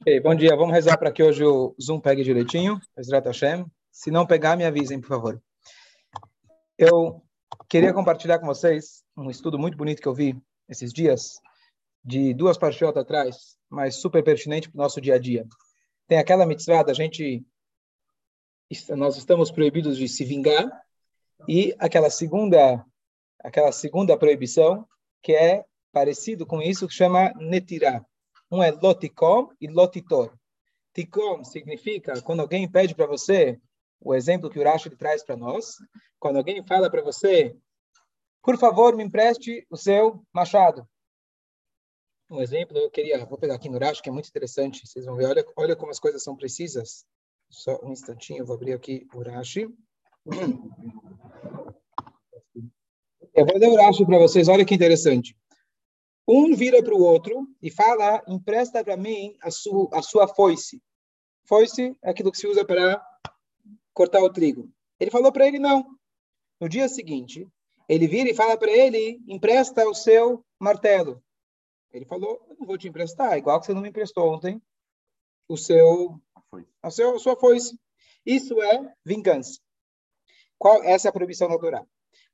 Okay, bom dia, vamos rezar para que hoje o Zoom pegue direitinho. Se não pegar, me avisem, por favor. Eu queria compartilhar com vocês um estudo muito bonito que eu vi esses dias, de duas parchotas atrás, mas super pertinente para o nosso dia a dia. Tem aquela mitzvah da gente, nós estamos proibidos de se vingar, e aquela segunda, aquela segunda proibição, que é parecido com isso, que chama netirá. Um é loticom e lotitor. Ticom significa quando alguém pede para você, o exemplo que o Rashi traz para nós, quando alguém fala para você, por favor, me empreste o seu machado. Um exemplo, eu queria, vou pegar aqui no Rashi, que é muito interessante, vocês vão ver, olha, olha como as coisas são precisas. Só um instantinho, eu vou abrir aqui o Rashi. Eu vou ler o Rashi para vocês, olha que interessante. Um vira para o outro e fala: empresta para mim a sua, a sua foice. Foice é aquilo que se usa para cortar o trigo. Ele falou para ele: não. No dia seguinte, ele vira e fala para ele: empresta o seu martelo. Ele falou: eu não vou te emprestar, igual que você não me emprestou ontem o seu, a, seu, a sua foice. Isso é vingança. Qual, essa é a proibição natural.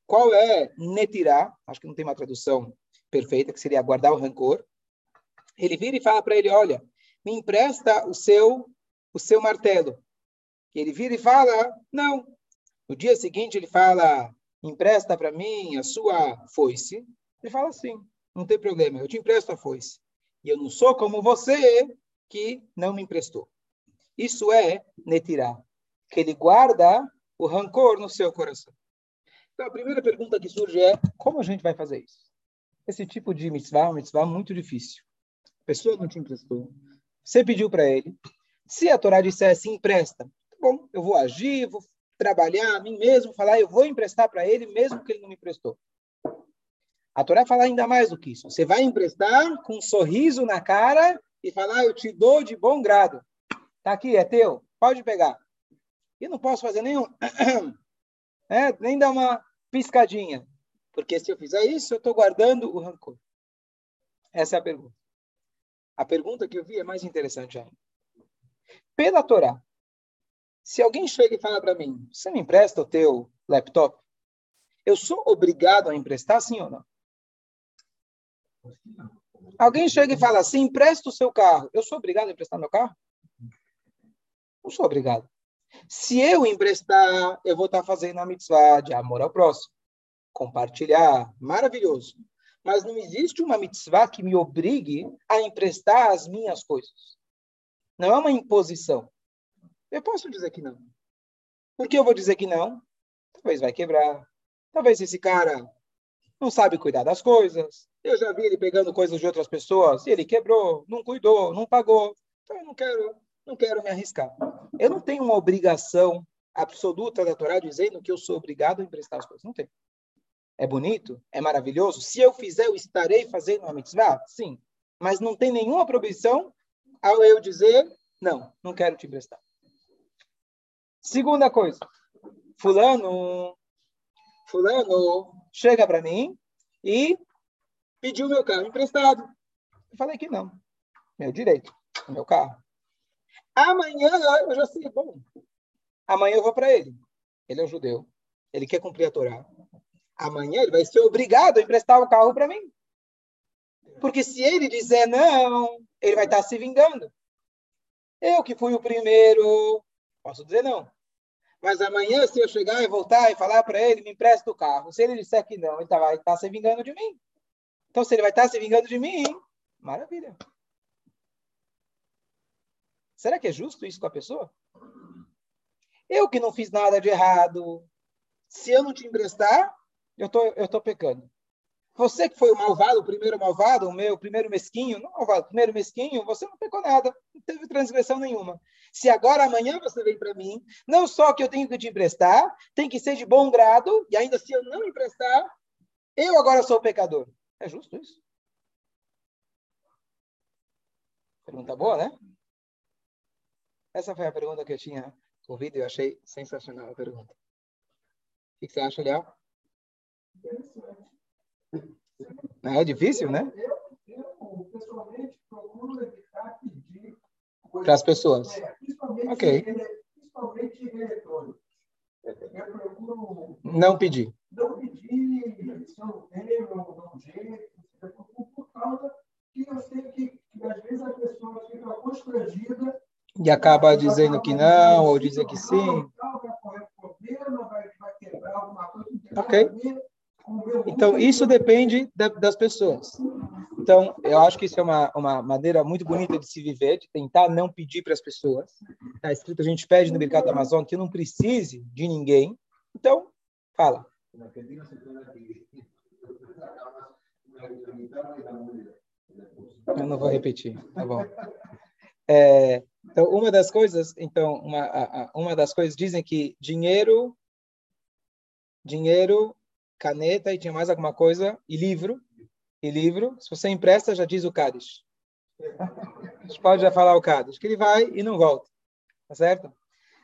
Qual é netirá? Acho que não tem uma tradução perfeita, que seria guardar o rancor. Ele vira e fala para ele: Olha, me empresta o seu, o seu martelo. E ele vira e fala: Não. No dia seguinte, ele fala: Empresta para mim a sua foice. Ele fala assim: Não tem problema, eu te empresto a foice. E eu não sou como você que não me emprestou. Isso é netirá, que ele guarda o rancor no seu coração. Então, a primeira pergunta que surge é: como a gente vai fazer isso? Esse tipo de mitzvah é uma mitzvah muito difícil. A pessoa não te emprestou. Você pediu para ele. Se a Torá dissesse empresta, tá bom, eu vou agir, vou trabalhar a mim mesmo, falar, eu vou emprestar para ele, mesmo que ele não me emprestou. A Torá fala ainda mais do que isso. Você vai emprestar com um sorriso na cara e falar, eu te dou de bom grado. Tá aqui, é teu, pode pegar. E não posso fazer nenhum, é, nem dar uma piscadinha. Porque se eu fizer isso, eu estou guardando o rancor. Essa é a pergunta. A pergunta que eu vi é mais interessante ainda. Pela Torá, se alguém chega e fala para mim, você me empresta o teu laptop? Eu sou obrigado a emprestar, sim ou não? Alguém chega e fala assim, empresta o seu carro. Eu sou obrigado a emprestar meu carro? Não sou obrigado. Se eu emprestar, eu vou estar fazendo a mitzvah de amor ao próximo compartilhar, maravilhoso. Mas não existe uma mitzvah que me obrigue a emprestar as minhas coisas. Não é uma imposição. Eu posso dizer que não. Por que eu vou dizer que não? Talvez vai quebrar. Talvez esse cara não sabe cuidar das coisas. Eu já vi ele pegando coisas de outras pessoas e ele quebrou, não cuidou, não pagou. Então eu não quero, não quero me arriscar. Eu não tenho uma obrigação absoluta da Torá dizendo que eu sou obrigado a emprestar as coisas. Não tem. É bonito? É maravilhoso? Se eu fizer, eu estarei fazendo uma mitzvah? Sim. Mas não tem nenhuma proibição ao eu dizer, não, não quero te emprestar. Segunda coisa. Fulano, fulano chega para mim e pediu meu carro emprestado. Eu falei que não. Meu direito, meu carro. Amanhã eu já sei, bom. Amanhã eu vou para ele. Ele é um judeu. Ele quer cumprir a Torá amanhã ele vai ser obrigado a emprestar o carro para mim. Porque se ele dizer não, ele vai estar se vingando. Eu que fui o primeiro, posso dizer não. Mas amanhã, se eu chegar e voltar e falar para ele, me empresta o carro. Se ele disser que não, ele tá, vai estar se vingando de mim. Então, se ele vai estar se vingando de mim, maravilha. Será que é justo isso com a pessoa? Eu que não fiz nada de errado, se eu não te emprestar, eu tô, eu tô pecando. Você que foi o malvado, o primeiro malvado, o meu primeiro mesquinho, não malvado, o primeiro mesquinho, você não pecou nada, não teve transgressão nenhuma. Se agora amanhã você vem para mim, não só que eu tenho que te emprestar, tem que ser de bom grado, e ainda se eu não emprestar, eu agora sou pecador. É justo isso? Pergunta boa, né? Essa foi a pergunta que eu tinha ouvido e eu achei sensacional a pergunta. O que você acha, Léo? É difícil, né? eu pessoalmente procuro evitar pedir para as pessoas. É, principalmente, ok. Eu procuro não pedir. Não pedir, se eu não tenho, não dou um jeito, por causa que eu sei que, que às vezes a pessoa fica constrangida e acaba dizendo que não, ou dizer que sim. Ok? Então, isso depende das pessoas. Então, eu acho que isso é uma, uma maneira muito bonita de se viver, de tentar não pedir para as pessoas. Está escrito, a gente pede no mercado da Amazon que não precise de ninguém. Então, fala. Eu não vou repetir, tá bom. É, então, uma das coisas, então, uma, uma das coisas dizem que dinheiro, dinheiro, caneta e tinha mais alguma coisa, e livro, e livro, se você empresta, já diz o Cádiz. A gente pode já falar o Cádiz, que ele vai e não volta, tá certo?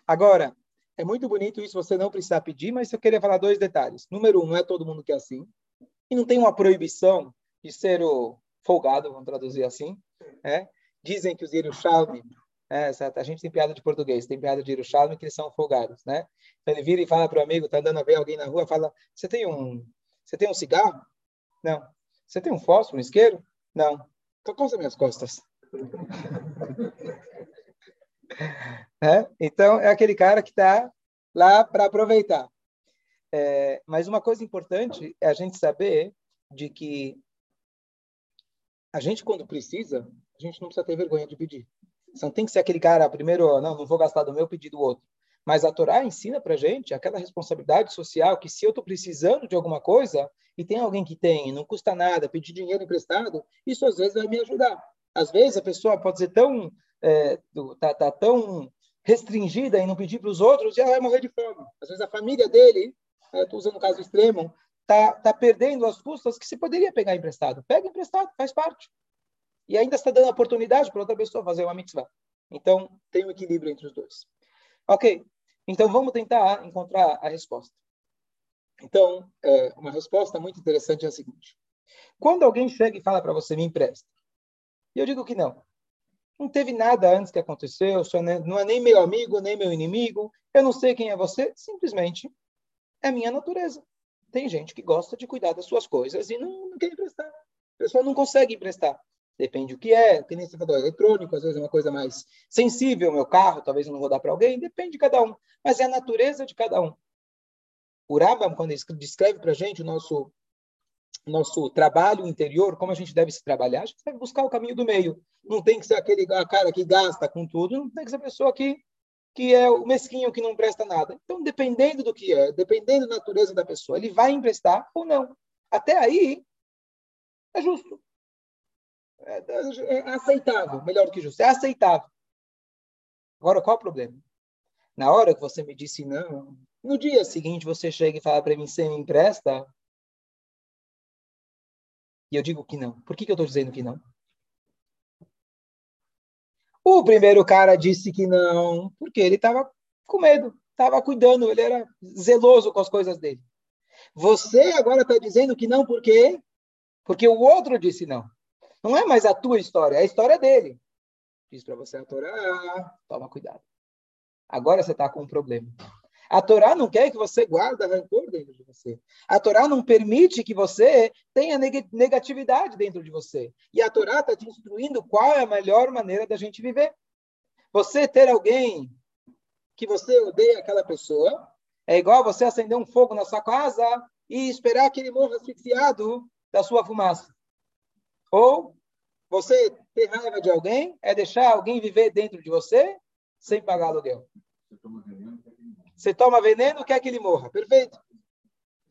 Agora, é muito bonito isso, você não precisar pedir, mas eu queria falar dois detalhes. Número um, não é todo mundo que é assim, e não tem uma proibição de ser o folgado, vamos traduzir assim, é? Dizem que os Yerushalmi, é, a gente tem piada de português, tem piada de Yerushalmi que eles são folgados, né? Então ele vira e fala para o amigo, tá andando a ver alguém na rua, fala, você tem um, você tem um cigarro? Não. Você tem um fósforo, um isqueiro? Não. Então coça minhas costas. é? Então é aquele cara que está lá para aproveitar. É, mas uma coisa importante é a gente saber de que a gente, quando precisa, a gente não precisa ter vergonha de pedir. Você não tem que ser aquele cara, primeiro, não, não vou gastar do meu, pedir do outro. Mas a Torá ensina para gente aquela responsabilidade social que se eu estou precisando de alguma coisa e tem alguém que tem, não custa nada, pedir dinheiro emprestado, isso às vezes vai me ajudar. Às vezes a pessoa pode ser tão, é, tá, tá tão restringida em não pedir para os outros e ela vai morrer de fome. Às vezes a família dele, estou usando um caso extremo, está tá perdendo as custas que se poderia pegar emprestado. Pega emprestado, faz parte. E ainda está dando oportunidade para outra pessoa fazer uma mitzvah. Então, tem um equilíbrio entre os dois. Ok, então vamos tentar encontrar a resposta. Então, é, uma resposta muito interessante é a seguinte. Quando alguém chega e fala para você, me empresta, e eu digo que não. Não teve nada antes que aconteceu, não é nem meu amigo, nem meu inimigo, eu não sei quem é você, simplesmente é minha natureza. Tem gente que gosta de cuidar das suas coisas e não, não quer emprestar. A pessoa não consegue emprestar. Depende o que é, que nem você falou, eletrônico, às vezes é uma coisa mais sensível, meu carro, talvez eu não vou dar para alguém, depende de cada um. Mas é a natureza de cada um. O Rambam, quando ele descreve para a gente o nosso, nosso trabalho interior, como a gente deve se trabalhar, a gente deve buscar o caminho do meio. Não tem que ser aquele cara que gasta com tudo, não tem que ser a pessoa que que é o mesquinho que não presta nada. Então, dependendo do que é, dependendo da natureza da pessoa, ele vai emprestar ou não. Até aí, é justo. É, é aceitável, melhor do que justo, é aceitável. Agora, qual o problema? Na hora que você me disse não, no dia seguinte você chega e fala para mim, você me empresta? E eu digo que não. Por que, que eu estou dizendo que não? O primeiro cara disse que não, porque ele estava com medo, estava cuidando, ele era zeloso com as coisas dele. Você agora está dizendo que não, por quê? Porque o outro disse não. Não é mais a tua história, é a história dele. Diz para você a Torá, toma cuidado. Agora você está com um problema. A Torá não quer que você guarde rancor dentro de você. A Torá não permite que você tenha negatividade dentro de você. E a Torá está te instruindo qual é a melhor maneira da gente viver. Você ter alguém que você odeia aquela pessoa é igual você acender um fogo na sua casa e esperar que ele morra asfixiado da sua fumaça. Ou você ter raiva de alguém é deixar alguém viver dentro de você sem pagar aluguel. Você toma veneno, quer que ele morra. Perfeito.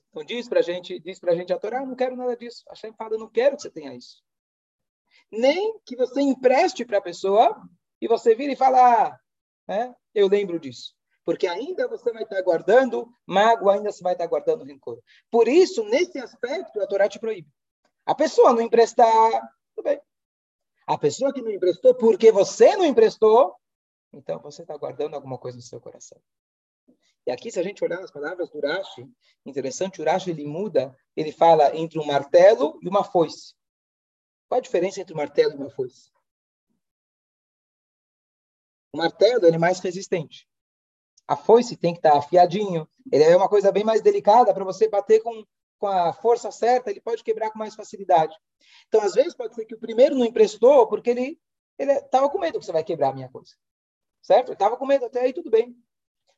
Então diz pra gente, diz pra gente a Torá, não quero nada disso. A Hashem fala, não quero que você tenha isso. Nem que você empreste para a pessoa e você vira e fala, ah, né, eu lembro disso. Porque ainda você vai estar guardando mágoa, ainda você vai estar guardando rancor. Por isso, nesse aspecto, a Torá te proíbe. A pessoa não emprestar, tudo bem. A pessoa que não emprestou porque você não emprestou, então você está guardando alguma coisa no seu coração. E aqui, se a gente olhar as palavras do Rashi, interessante, o Rashi ele muda, ele fala entre um martelo e uma foice. Qual a diferença entre o martelo e uma foice? O martelo ele é mais resistente. A foice tem que estar afiadinho. Ele é uma coisa bem mais delicada para você bater com, com a força certa. Ele pode quebrar com mais facilidade. Então, às vezes, pode ser que o primeiro não emprestou porque ele estava com medo que você vai quebrar a minha coisa. Certo? Ele estava com medo. Até aí, tudo bem.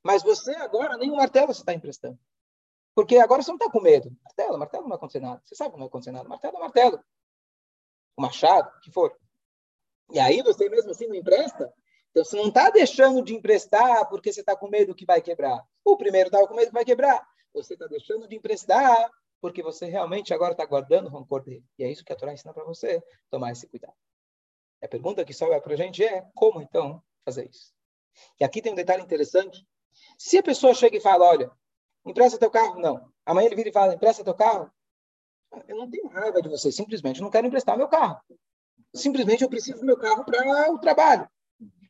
Mas você agora, nem o martelo você está emprestando. Porque agora você não está com medo. Martelo, martelo não vai acontecer nada. Você sabe que não vai acontecer nada. Martelo é martelo. O machado, o que for. E aí você mesmo assim não empresta? Então, você não está deixando de emprestar porque você está com medo que vai quebrar. O primeiro estava com medo que vai quebrar. Você está deixando de emprestar porque você realmente agora está guardando o rancor dele. E é isso que a Torá ensina para você, tomar esse cuidado. A pergunta que sobra para a gente é como, então, fazer isso? E aqui tem um detalhe interessante. Se a pessoa chega e fala, olha, empresta teu carro, não. Amanhã ele vira e fala, empresta teu carro. Eu não tenho raiva de você, simplesmente não quero emprestar meu carro. Simplesmente eu preciso do meu carro para o trabalho.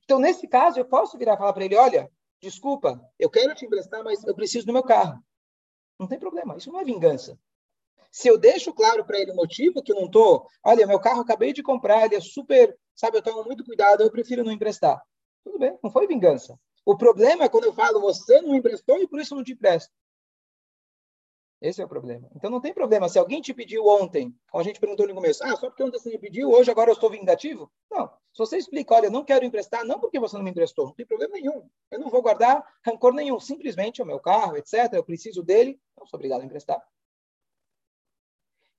Então, nesse caso, eu posso virar e falar para ele: olha, desculpa, eu quero te emprestar, mas eu preciso do meu carro. Não tem problema, isso não é vingança. Se eu deixo claro para ele o motivo que eu não estou, olha, meu carro acabei de comprar, ele é super, sabe, eu tomo muito cuidado, eu prefiro não emprestar. Tudo bem, não foi vingança. O problema é quando eu falo, você não emprestou e por isso não te empresto. Esse é o problema. Então não tem problema. Se alguém te pediu ontem, como a gente perguntou no começo, ah, só porque ontem você me pediu, hoje agora eu estou vingativo? Não. Se você explica, olha, eu não quero emprestar, não porque você não me emprestou, não tem problema nenhum. Eu não vou guardar rancor nenhum. Simplesmente é o meu carro, etc. Eu preciso dele, não sou obrigado a emprestar.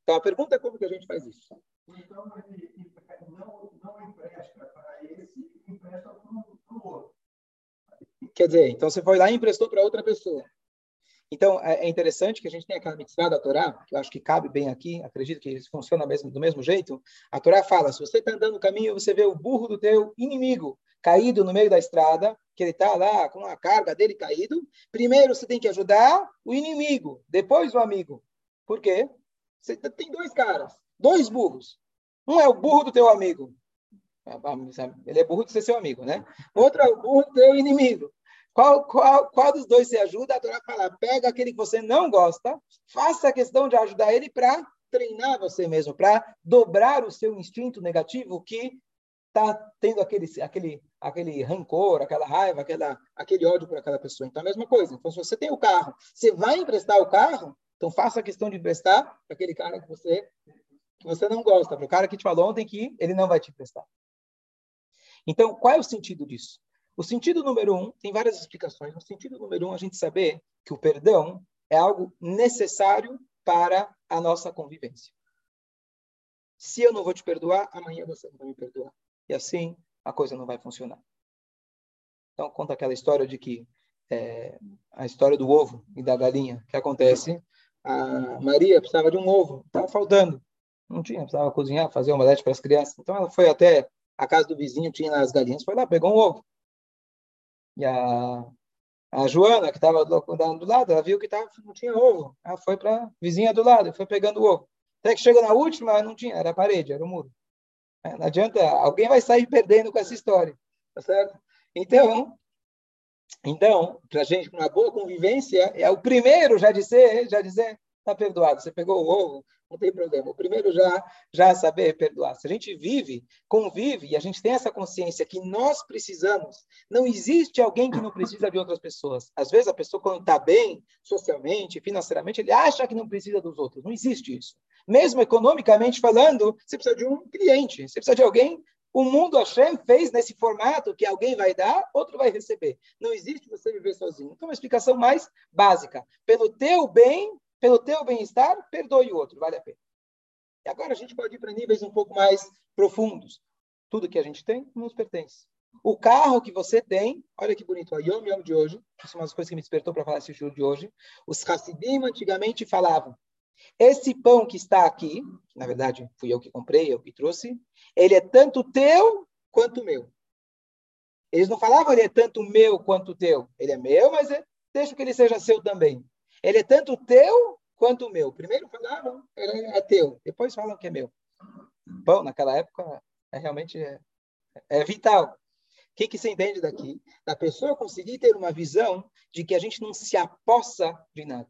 Então a pergunta é como que a gente faz isso? Então ele não, não empresta para esse, empresta para o outro. Quer dizer, então você foi lá e emprestou para outra pessoa. Então, é, é interessante que a gente tem aquela mitzvah da Torá, que eu acho que cabe bem aqui, acredito que funciona mesmo, do mesmo jeito. A Torá fala, se você está andando no caminho, você vê o burro do teu inimigo caído no meio da estrada, que ele está lá com a carga dele caído, primeiro você tem que ajudar o inimigo, depois o amigo. Por quê? Você tem dois caras, dois burros. Um é o burro do teu amigo. Ele é burro de ser seu amigo, né? O outro é o burro do teu inimigo. Qual, qual, qual dos dois se ajuda? A Torá fala, pega aquele que você não gosta, faça a questão de ajudar ele para treinar você mesmo, para dobrar o seu instinto negativo que está tendo aquele, aquele, aquele rancor, aquela raiva, aquela, aquele ódio por aquela pessoa. Então, a mesma coisa. Então, se você tem o carro, você vai emprestar o carro, então faça a questão de emprestar para aquele cara que você, que você não gosta, para o cara que te falou ontem que ele não vai te emprestar. Então, qual é o sentido disso? O sentido número um, tem várias explicações. O sentido número um, a gente saber que o perdão é algo necessário para a nossa convivência. Se eu não vou te perdoar, amanhã você não vai me perdoar. E assim a coisa não vai funcionar. Então, conta aquela história de que é, a história do ovo e da galinha. que acontece? A Maria precisava de um ovo, estava faltando. Não tinha, precisava cozinhar, fazer omelete para as crianças. Então, ela foi até a casa do vizinho, tinha as galinhas, foi lá, pegou um ovo. E a, a Joana, que estava do lado, ela viu que tava, não tinha ovo. Ela foi para a vizinha do lado, foi pegando o ovo. Até que chegou na última, não tinha, era a parede, era o muro. É, não adianta, alguém vai sair perdendo com essa história, tá certo? Então, então, para a gente, uma boa convivência, é o primeiro já dizer, já dizer, está perdoado. Você pegou o ovo, não tem problema. O primeiro já já saber perdoar. Se a gente vive, convive e a gente tem essa consciência que nós precisamos, não existe alguém que não precisa de outras pessoas. Às vezes a pessoa quando está bem socialmente, financeiramente, ele acha que não precisa dos outros. Não existe isso. Mesmo economicamente falando, você precisa de um cliente, você precisa de alguém o mundo Hashem fez nesse formato que alguém vai dar, outro vai receber. Não existe você viver sozinho. Então, uma explicação mais básica. Pelo teu bem, pelo teu bem-estar, perdoe o outro, vale a pena. E agora a gente pode ir para níveis um pouco mais profundos. Tudo que a gente tem nos pertence. O carro que você tem, olha que bonito, a Yom Yom de hoje, isso é uma das coisas que me despertou para falar esse show de hoje. Os Hassidim antigamente falavam: esse pão que está aqui, que na verdade fui eu que comprei, eu que trouxe, ele é tanto teu quanto meu. Eles não falavam ele é tanto meu quanto teu. Ele é meu, mas é, deixa que ele seja seu também. Ele é tanto teu quanto meu. Primeiro falaram, ele é teu. Depois falam que é meu. Bom, naquela época, é realmente é, é vital. O que, que você entende daqui? Da pessoa conseguir ter uma visão de que a gente não se apossa de nada.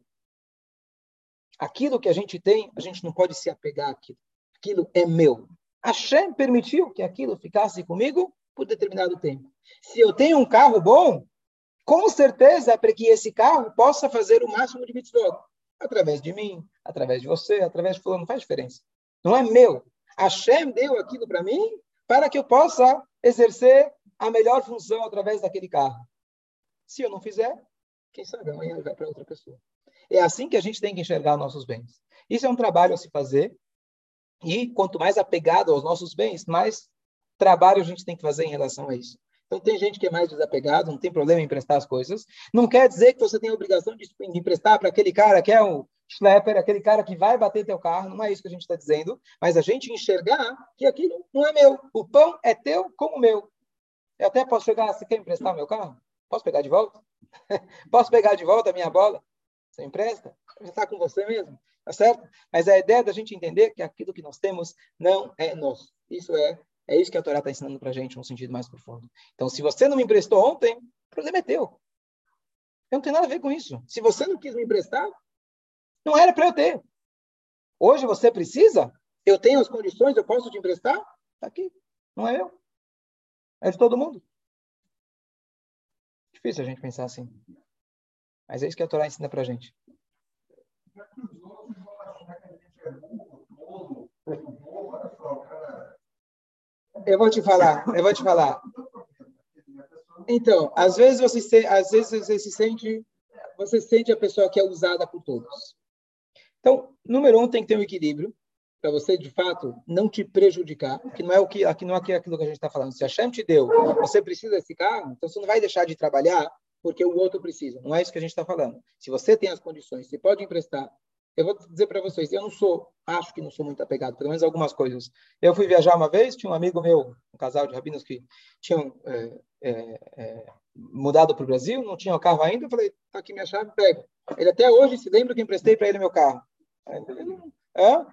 Aquilo que a gente tem, a gente não pode se apegar àquilo. Aquilo é meu. Hashem permitiu que aquilo ficasse comigo por determinado tempo. Se eu tenho um carro bom, com certeza, para que esse carro possa fazer o máximo de mitzvot. Através de mim, através de você, através de fulano, não faz diferença. Não é meu. Hashem deu aquilo para mim para que eu possa exercer a melhor função através daquele carro. Se eu não fizer, quem sabe amanhã vai para outra pessoa. É assim que a gente tem que enxergar nossos bens. Isso é um trabalho a se fazer. E quanto mais apegado aos nossos bens, mais trabalho a gente tem que fazer em relação a isso. Então, tem gente que é mais desapegado, não tem problema em emprestar as coisas. Não quer dizer que você tem a obrigação de emprestar para aquele cara que é o schlepper, aquele cara que vai bater teu carro. Não é isso que a gente está dizendo. Mas a gente enxergar que aquilo não é meu. O pão é teu como meu. Eu até posso chegar, você quer emprestar meu carro? Posso pegar de volta? posso pegar de volta a minha bola? Você empresta? Está com você mesmo, tá certo? Mas a ideia da gente entender que aquilo que nós temos não é nosso. Isso é é isso que a Torá está ensinando para a gente, num sentido mais profundo. Então, se você não me emprestou ontem, o problema é teu. Eu não tenho nada a ver com isso. Se você não quis me emprestar, não era para eu ter. Hoje você precisa? Eu tenho as condições, eu posso te emprestar? Está aqui. Não é eu. É de todo mundo. Difícil a gente pensar assim. Mas é isso que a Torá ensina para a gente. Eu vou te falar, eu vou te falar. Então, às vezes você se, às vezes você se sente, você sente a pessoa que é usada por todos. Então, número um, tem que ter um equilíbrio para você, de fato, não te prejudicar, que não é o que aqui não é aquilo que a gente está falando. Se a Shem te deu, você precisa desse carro, então você não vai deixar de trabalhar porque o outro precisa. Não é isso que a gente está falando. Se você tem as condições, você pode emprestar, eu vou dizer para vocês, eu não sou, acho que não sou muito apegado, pelo menos algumas coisas. Eu fui viajar uma vez, tinha um amigo meu, um casal de rabinos que tinham é, é, é, mudado para o Brasil, não tinha o carro ainda, eu falei, tá aqui minha chave, pega. Ele até hoje se lembra que emprestei para ele meu carro. É?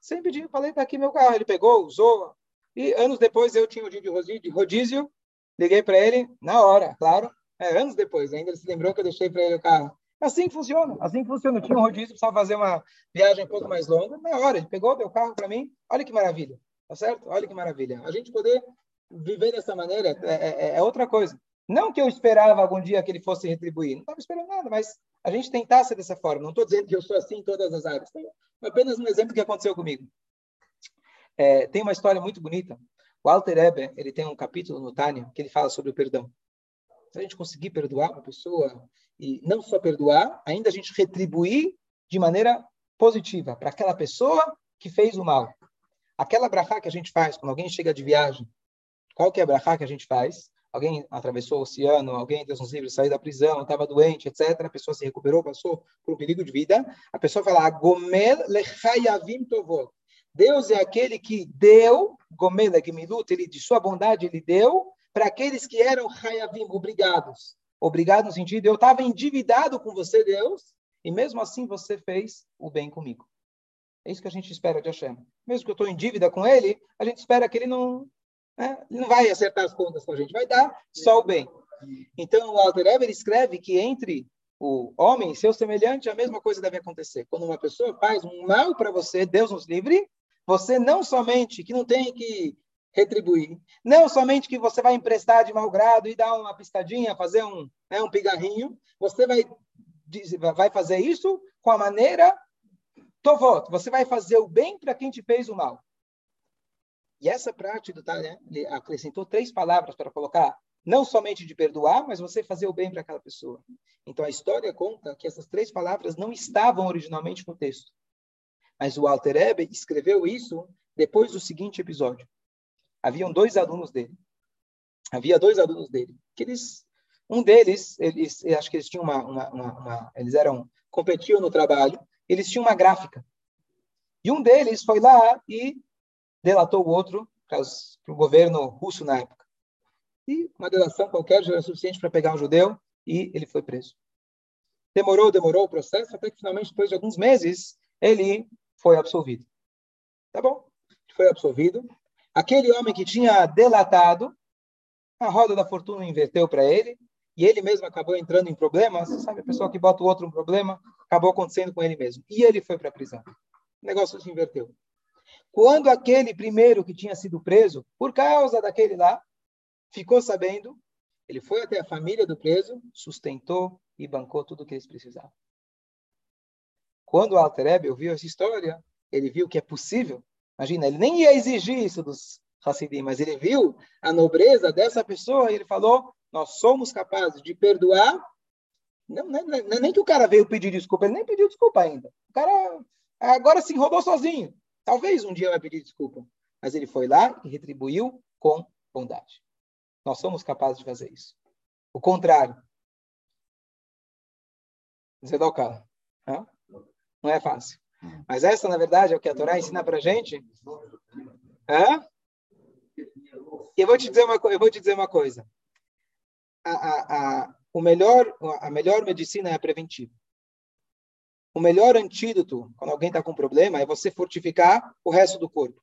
Sem pedir, falei, tá aqui meu carro. Ele pegou, usou, e anos depois eu tinha o dia de rodízio, liguei para ele, na hora, claro, é, anos depois, ainda ele se lembrou que eu deixei para ele o carro. Assim que funciona, assim que funciona. Eu tinha um rodízio, precisava fazer uma viagem um pouco mais longa. Na hora, ele pegou, deu carro para mim. Olha que maravilha, tá certo? Olha que maravilha. A gente poder viver dessa maneira é, é, é, é outra coisa. Não que eu esperava algum dia que ele fosse retribuir, não estava esperando nada, mas a gente tentar ser dessa forma. Não estou dizendo que eu sou assim em todas as áreas. Tem apenas um exemplo que aconteceu comigo. É, tem uma história muito bonita. O Alter Eber, ele tem um capítulo no Tânia que ele fala sobre o perdão. Se a gente conseguir perdoar uma pessoa e não só perdoar, ainda a gente retribuir de maneira positiva para aquela pessoa que fez o mal. Aquela brachá que a gente faz quando alguém chega de viagem, qual que é a brachá que a gente faz? Alguém atravessou o oceano, alguém, Deus nos livre, saiu da prisão, estava doente, etc. A pessoa se recuperou, passou por um perigo de vida. A pessoa fala, Gomel lechayavim tovot. Deus é aquele que deu, Gomel ele de sua bondade ele deu para aqueles que eram hayavim, obrigados. Obrigado no sentido, eu estava endividado com você, Deus, e mesmo assim você fez o bem comigo. É isso que a gente espera de Hashem. Mesmo que eu estou em dívida com ele, a gente espera que ele não, né, ele não vai acertar as contas com a gente, vai dar só o bem. Então, o Alter Eber escreve que entre o homem e seu semelhante, a mesma coisa deve acontecer. Quando uma pessoa faz um mal para você, Deus nos livre, você não somente que não tem que retribuir. Não somente que você vai emprestar de mau grado e dar uma piscadinha, fazer um, né, um pigarrinho, você vai, vai fazer isso com a maneira tovot, você vai fazer o bem para quem te fez o mal. E essa prática, tá, né, ele acrescentou três palavras para colocar, não somente de perdoar, mas você fazer o bem para aquela pessoa. Então a história conta que essas três palavras não estavam originalmente no texto. Mas o Alter Ebe escreveu isso depois do seguinte episódio haviam dois alunos dele. Havia dois alunos dele. Que eles, um deles, eles, acho que eles tinham uma, uma, uma, uma, eles eram competiam no trabalho. Eles tinham uma gráfica. E um deles foi lá e delatou o outro para o governo russo na época. E uma delação qualquer já era suficiente para pegar um judeu e ele foi preso. Demorou, demorou o processo, até que finalmente, depois de alguns meses, ele foi absolvido. Tá bom? Foi absolvido. Aquele homem que tinha delatado, a roda da fortuna inverteu para ele, e ele mesmo acabou entrando em problemas. Sabe, a pessoa que bota o outro em problema, acabou acontecendo com ele mesmo. E ele foi para a prisão. O negócio se inverteu. Quando aquele primeiro que tinha sido preso, por causa daquele lá, ficou sabendo, ele foi até a família do preso, sustentou e bancou tudo o que eles precisavam. Quando o Alter ouviu essa história, ele viu que é possível. Imagina, ele nem ia exigir isso dos Hassidim, mas ele viu a nobreza dessa pessoa e ele falou: Nós somos capazes de perdoar. Não, não, não, nem que o cara veio pedir desculpa, ele nem pediu desculpa ainda. O cara agora se enrolou sozinho. Talvez um dia vai pedir desculpa. Mas ele foi lá e retribuiu com bondade. Nós somos capazes de fazer isso. O contrário. Zedoká. Não é fácil. Mas essa, na verdade, é o que a Torá ensina para gente. Hã? Eu vou te dizer uma, eu vou te dizer uma coisa. A, a, a, o melhor, a melhor medicina é a preventiva. O melhor antídoto, quando alguém está com problema, é você fortificar o resto do corpo.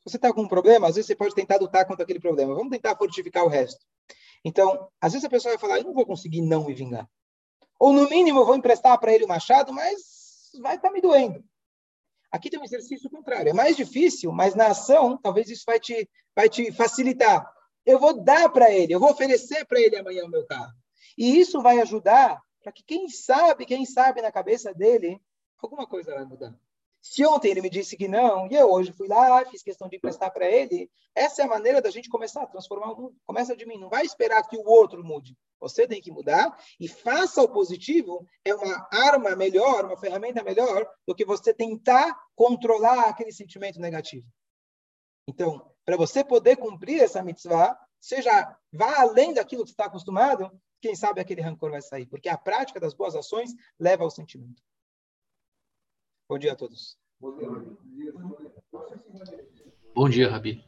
Se você está com um problema, às vezes você pode tentar lutar contra aquele problema. Vamos tentar fortificar o resto. Então, às vezes a pessoa vai falar, eu não vou conseguir não me vingar. Ou, no mínimo, eu vou emprestar para ele o machado, mas vai estar tá me doendo. Aqui tem um exercício contrário. É mais difícil, mas na ação, talvez isso vai te, vai te facilitar. Eu vou dar para ele, eu vou oferecer para ele amanhã o meu carro. E isso vai ajudar para que, quem sabe, quem sabe na cabeça dele, alguma coisa vai mudar. Se ontem ele me disse que não, e eu hoje fui lá, fiz questão de emprestar para ele, essa é a maneira da gente começar a transformar o mundo. Começa de mim, não vai esperar que o outro mude. Você tem que mudar e faça o positivo é uma arma melhor, uma ferramenta melhor do que você tentar controlar aquele sentimento negativo. Então, para você poder cumprir essa mitzvah, seja vá além daquilo que está acostumado, quem sabe aquele rancor vai sair, porque a prática das boas ações leva ao sentimento. Bom dia a todos. Bom dia, Rabi.